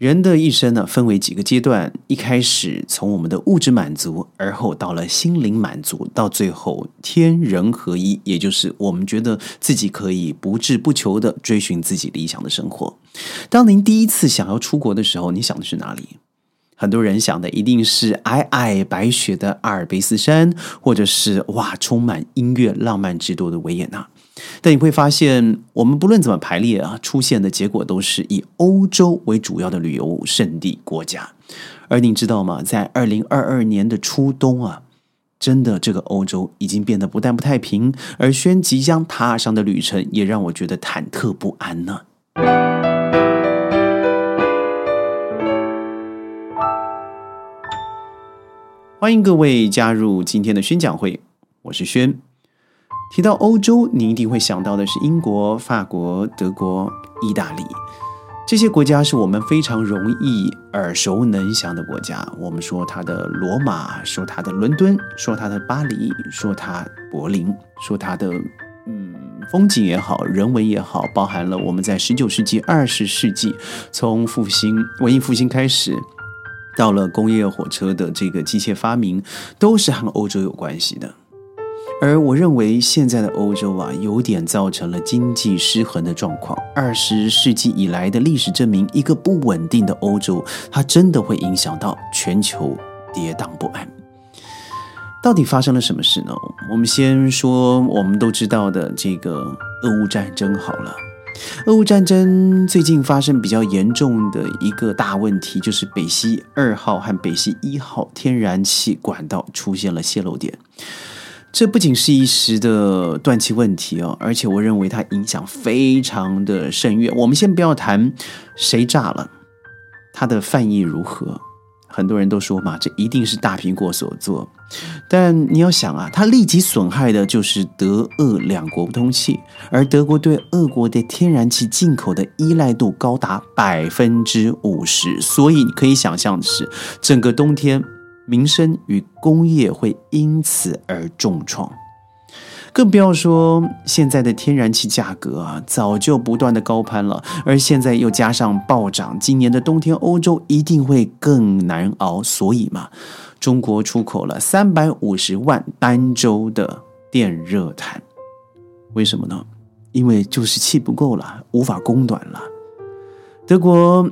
人的一生呢，分为几个阶段。一开始从我们的物质满足，而后到了心灵满足，到最后天人合一，也就是我们觉得自己可以不志不求的追寻自己理想的生活。当您第一次想要出国的时候，你想的是哪里？很多人想的一定是皑皑白雪的阿尔卑斯山，或者是哇，充满音乐浪漫之都的维也纳。但你会发现，我们不论怎么排列啊，出现的结果都是以欧洲为主要的旅游胜地国家。而你知道吗？在二零二二年的初冬啊，真的这个欧洲已经变得不但不太平，而轩即将踏上的旅程也让我觉得忐忑不安呢。欢迎各位加入今天的宣讲会，我是轩。提到欧洲，你一定会想到的是英国、法国、德国、意大利这些国家，是我们非常容易耳熟能详的国家。我们说它的罗马，说它的伦敦，说它的巴黎，说它柏林，说它的嗯风景也好，人文也好，包含了我们在十九世纪、二十世纪从复兴文艺复兴开始，到了工业火车的这个机械发明，都是和欧洲有关系的。而我认为现在的欧洲啊，有点造成了经济失衡的状况。二十世纪以来的历史证明，一个不稳定的欧洲，它真的会影响到全球跌宕不安。到底发生了什么事呢？我们先说我们都知道的这个俄乌战争好了。俄乌战争最近发生比较严重的一个大问题，就是北溪二号和北溪一号天然气管道出现了泄漏点。这不仅是一时的断气问题哦，而且我认为它影响非常的深远。我们先不要谈谁炸了，它的犯意如何，很多人都说嘛，这一定是大苹果所做。但你要想啊，它立即损害的就是德俄两国通气，而德国对俄国的天然气进口的依赖度高达百分之五十，所以你可以想象的是，整个冬天。民生与工业会因此而重创，更不要说现在的天然气价格啊，早就不断的高攀了，而现在又加上暴涨，今年的冬天欧洲一定会更难熬。所以嘛，中国出口了三百五十万单周的电热毯，为什么呢？因为就是气不够了，无法供暖了。德国。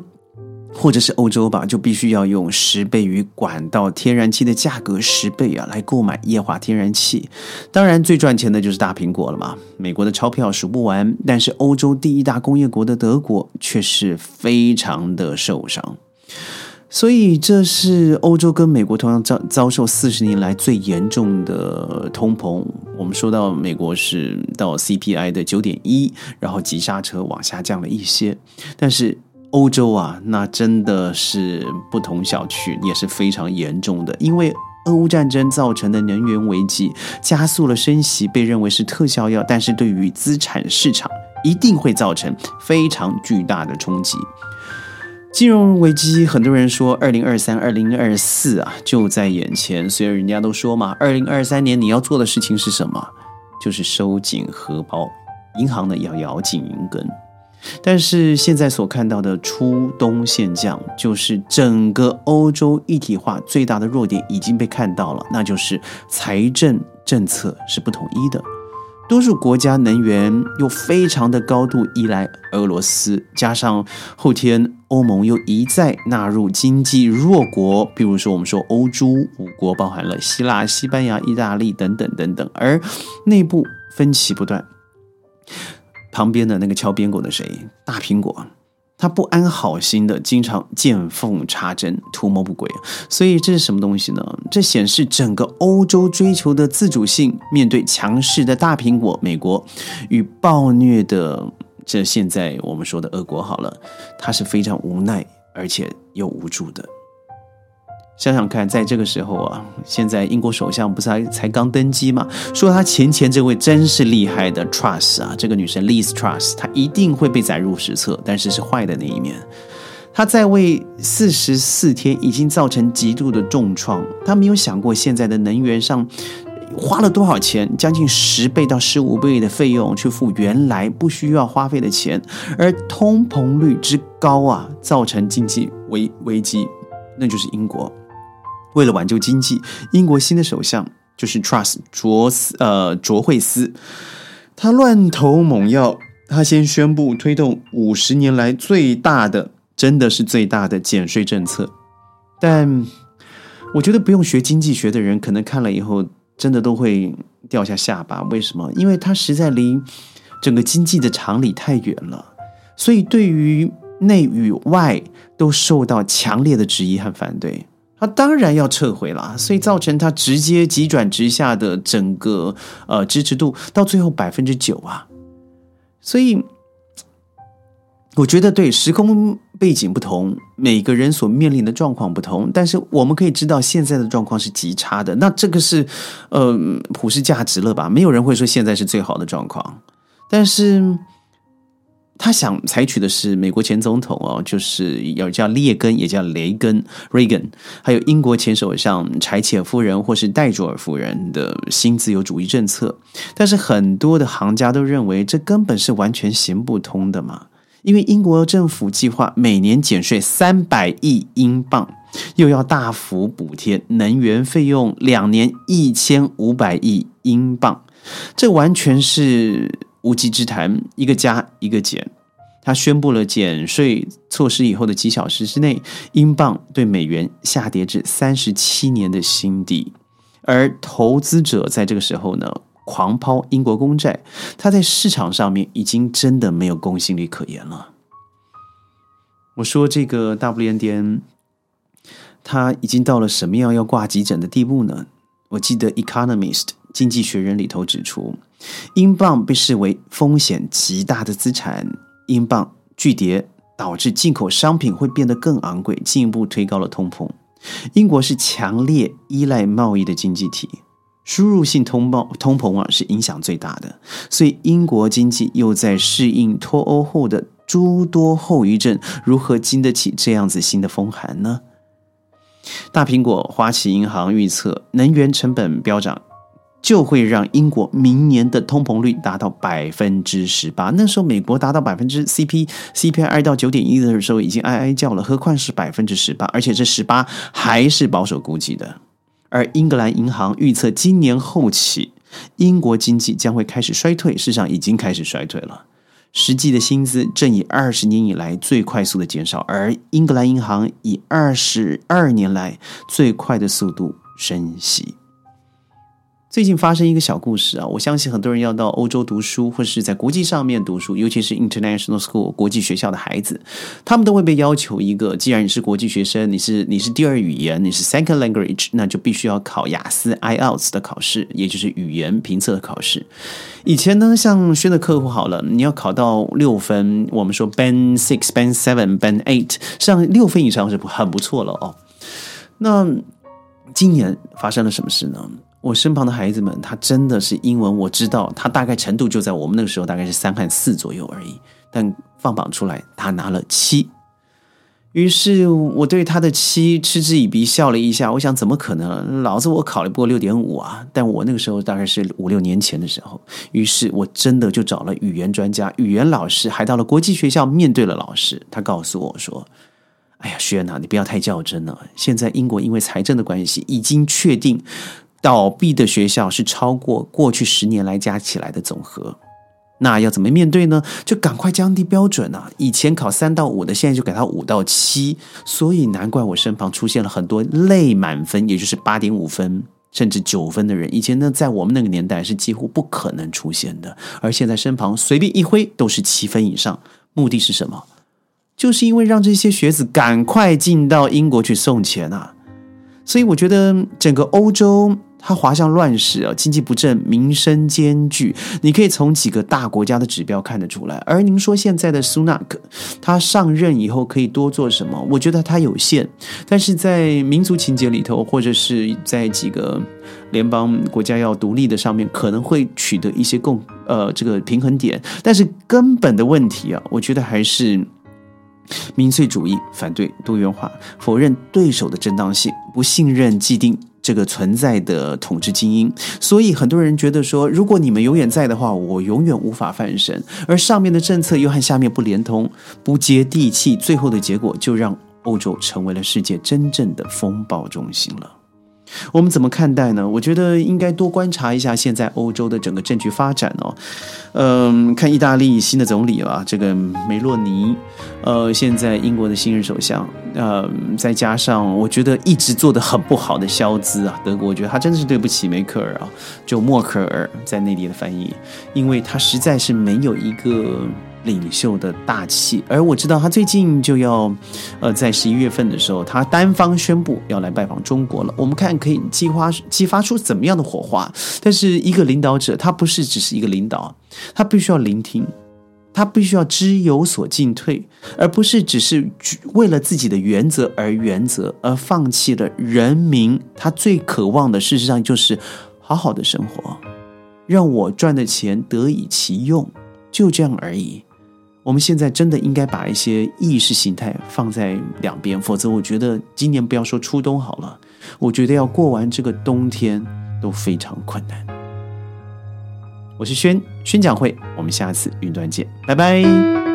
或者是欧洲吧，就必须要用十倍于管道天然气的价格十倍啊，来购买液化天然气。当然，最赚钱的就是大苹果了嘛。美国的钞票数不完，但是欧洲第一大工业国的德国却是非常的受伤。所以，这是欧洲跟美国同样遭遭受四十年来最严重的通膨。我们说到美国是到 CPI 的九点一，然后急刹车往下降了一些，但是。欧洲啊，那真的是不同小区，也是非常严重的。因为俄乌战争造成的能源危机，加速了升息，被认为是特效药，但是对于资产市场一定会造成非常巨大的冲击。金融危机，很多人说二零二三、二零二四啊就在眼前，所以人家都说嘛，二零二三年你要做的事情是什么？就是收紧荷包，银行呢要咬紧银根。但是现在所看到的初冬现象，就是整个欧洲一体化最大的弱点已经被看到了，那就是财政政策是不统一的。多数国家能源又非常的高度依赖俄罗斯，加上后天欧盟又一再纳入经济弱国，比如说我们说欧洲五国，包含了希腊、西班牙、意大利等等等等，而内部分歧不断。旁边的那个敲边鼓的谁？大苹果，他不安好心的，经常见缝插针，图谋不轨。所以这是什么东西呢？这显示整个欧洲追求的自主性，面对强势的大苹果美国与暴虐的这现在我们说的俄国，好了，他是非常无奈而且又无助的。想想看，在这个时候啊，现在英国首相不是才才刚登基吗？说他前前这位真是厉害的 Truss 啊，这个女神 Liz Truss，她一定会被载入史册，但是是坏的那一面。她在位四十四天，已经造成极度的重创。她没有想过现在的能源上花了多少钱？将近十倍到十五倍的费用去付原来不需要花费的钱，而通膨率之高啊，造成经济危危机，那就是英国。为了挽救经济，英国新的首相就是 Truss 卓斯呃卓惠斯，他乱投猛药，他先宣布推动五十年来最大的，真的是最大的减税政策，但。我觉得不用学经济学的人，可能看了以后真的都会掉下下巴。为什么？因为他实在离整个经济的常理太远了，所以对于内与外都受到强烈的质疑和反对。他当然要撤回了，所以造成他直接急转直下的整个呃支持度到最后百分之九啊，所以。我觉得对时空背景不同，每个人所面临的状况不同，但是我们可以知道现在的状况是极差的。那这个是呃普世价值了吧？没有人会说现在是最好的状况。但是他想采取的是美国前总统哦，就是要叫列根，也叫雷根 （Reagan），还有英国前首相柴契尔夫人或是戴卓尔夫人的新自由主义政策。但是很多的行家都认为，这根本是完全行不通的嘛。因为英国政府计划每年减税三百亿英镑，又要大幅补贴能源费用，两年一千五百亿英镑，这完全是无稽之谈。一个加一个减，他宣布了减税措施以后的几小时之内，英镑对美元下跌至三十七年的新低，而投资者在这个时候呢？狂抛英国公债，他在市场上面已经真的没有公信力可言了。我说这个 WNDN，他已经到了什么样要挂急诊的地步呢？我记得《Economist》经济学人里头指出，英镑被视为风险极大的资产，英镑巨跌导致进口商品会变得更昂贵，进一步推高了通膨。英国是强烈依赖贸易的经济体。输入性通报通膨啊是影响最大的，所以英国经济又在适应脱欧后的诸多后遗症，如何经得起这样子新的风寒呢？大苹果、花旗银行预测，能源成本飙涨就会让英国明年的通膨率达到百分之十八。那时候美国达到百分之 CP CPI 到九点一的时候已经哀哀叫了，何况是百分之十八？而且这十八还是保守估计的。而英格兰银行预测，今年后期，英国经济将会开始衰退，事实上已经开始衰退了。实际的薪资正以二十年以来最快速的减少，而英格兰银行以二十二年来最快的速度升息。最近发生一个小故事啊，我相信很多人要到欧洲读书，或者是在国际上面读书，尤其是 international school 国际学校的孩子，他们都会被要求一个：既然你是国际学生，你是你是第二语言，你是 second language，那就必须要考雅思 IELTS 的考试，也就是语言评测的考试。以前呢，像轩的客户好了，你要考到六分，我们说 band six、band seven、band eight，上六分以上是很不错了哦。那今年发生了什么事呢？我身旁的孩子们，他真的是英文，我知道他大概程度就在我们那个时候大概是三和四左右而已。但放榜出来，他拿了七。于是我对他的七嗤之以鼻，笑了一下。我想，怎么可能？老子我考了不过六点五啊！但我那个时候大概是五六年前的时候。于是我真的就找了语言专家、语言老师，还到了国际学校面对了老师。他告诉我说：“哎呀，轩啊，你不要太较真了。现在英国因为财政的关系，已经确定。”倒闭的学校是超过过去十年来加起来的总和，那要怎么面对呢？就赶快降低标准啊！以前考三到五的，现在就给他五到七，所以难怪我身旁出现了很多类满分，也就是八点五分甚至九分的人。以前呢，在我们那个年代是几乎不可能出现的，而现在身旁随便一挥都是七分以上。目的是什么？就是因为让这些学子赶快进到英国去送钱啊！所以我觉得整个欧洲。它滑向乱世啊，经济不振，民生艰巨。你可以从几个大国家的指标看得出来。而您说现在的苏纳克，他上任以后可以多做什么？我觉得他有限，但是在民族情节里头，或者是在几个联邦国家要独立的上面，可能会取得一些共呃这个平衡点。但是根本的问题啊，我觉得还是民粹主义，反对多元化，否认对手的正当性，不信任既定。这个存在的统治精英，所以很多人觉得说，如果你们永远在的话，我永远无法翻身。而上面的政策又和下面不连通、不接地气，最后的结果就让欧洲成为了世界真正的风暴中心了。我们怎么看待呢？我觉得应该多观察一下现在欧洲的整个政局发展哦。嗯，看意大利新的总理啊，这个梅洛尼，呃，现在英国的新任首相，呃，再加上我觉得一直做的很不好的肖兹啊，德国，我觉得他真的是对不起梅克尔啊，就默克尔在内地的翻译，因为他实在是没有一个。领袖的大气，而我知道他最近就要，呃，在十一月份的时候，他单方宣布要来拜访中国了。我们看可以激发激发出怎么样的火花？但是一个领导者，他不是只是一个领导，他必须要聆听，他必须要知有所进退，而不是只是为了自己的原则而原则，而放弃了人民他最渴望的，事实上就是好好的生活，让我赚的钱得以其用，就这样而已。我们现在真的应该把一些意识形态放在两边，否则我觉得今年不要说初冬好了，我觉得要过完这个冬天都非常困难。我是宣宣讲会，我们下次云端见，拜拜。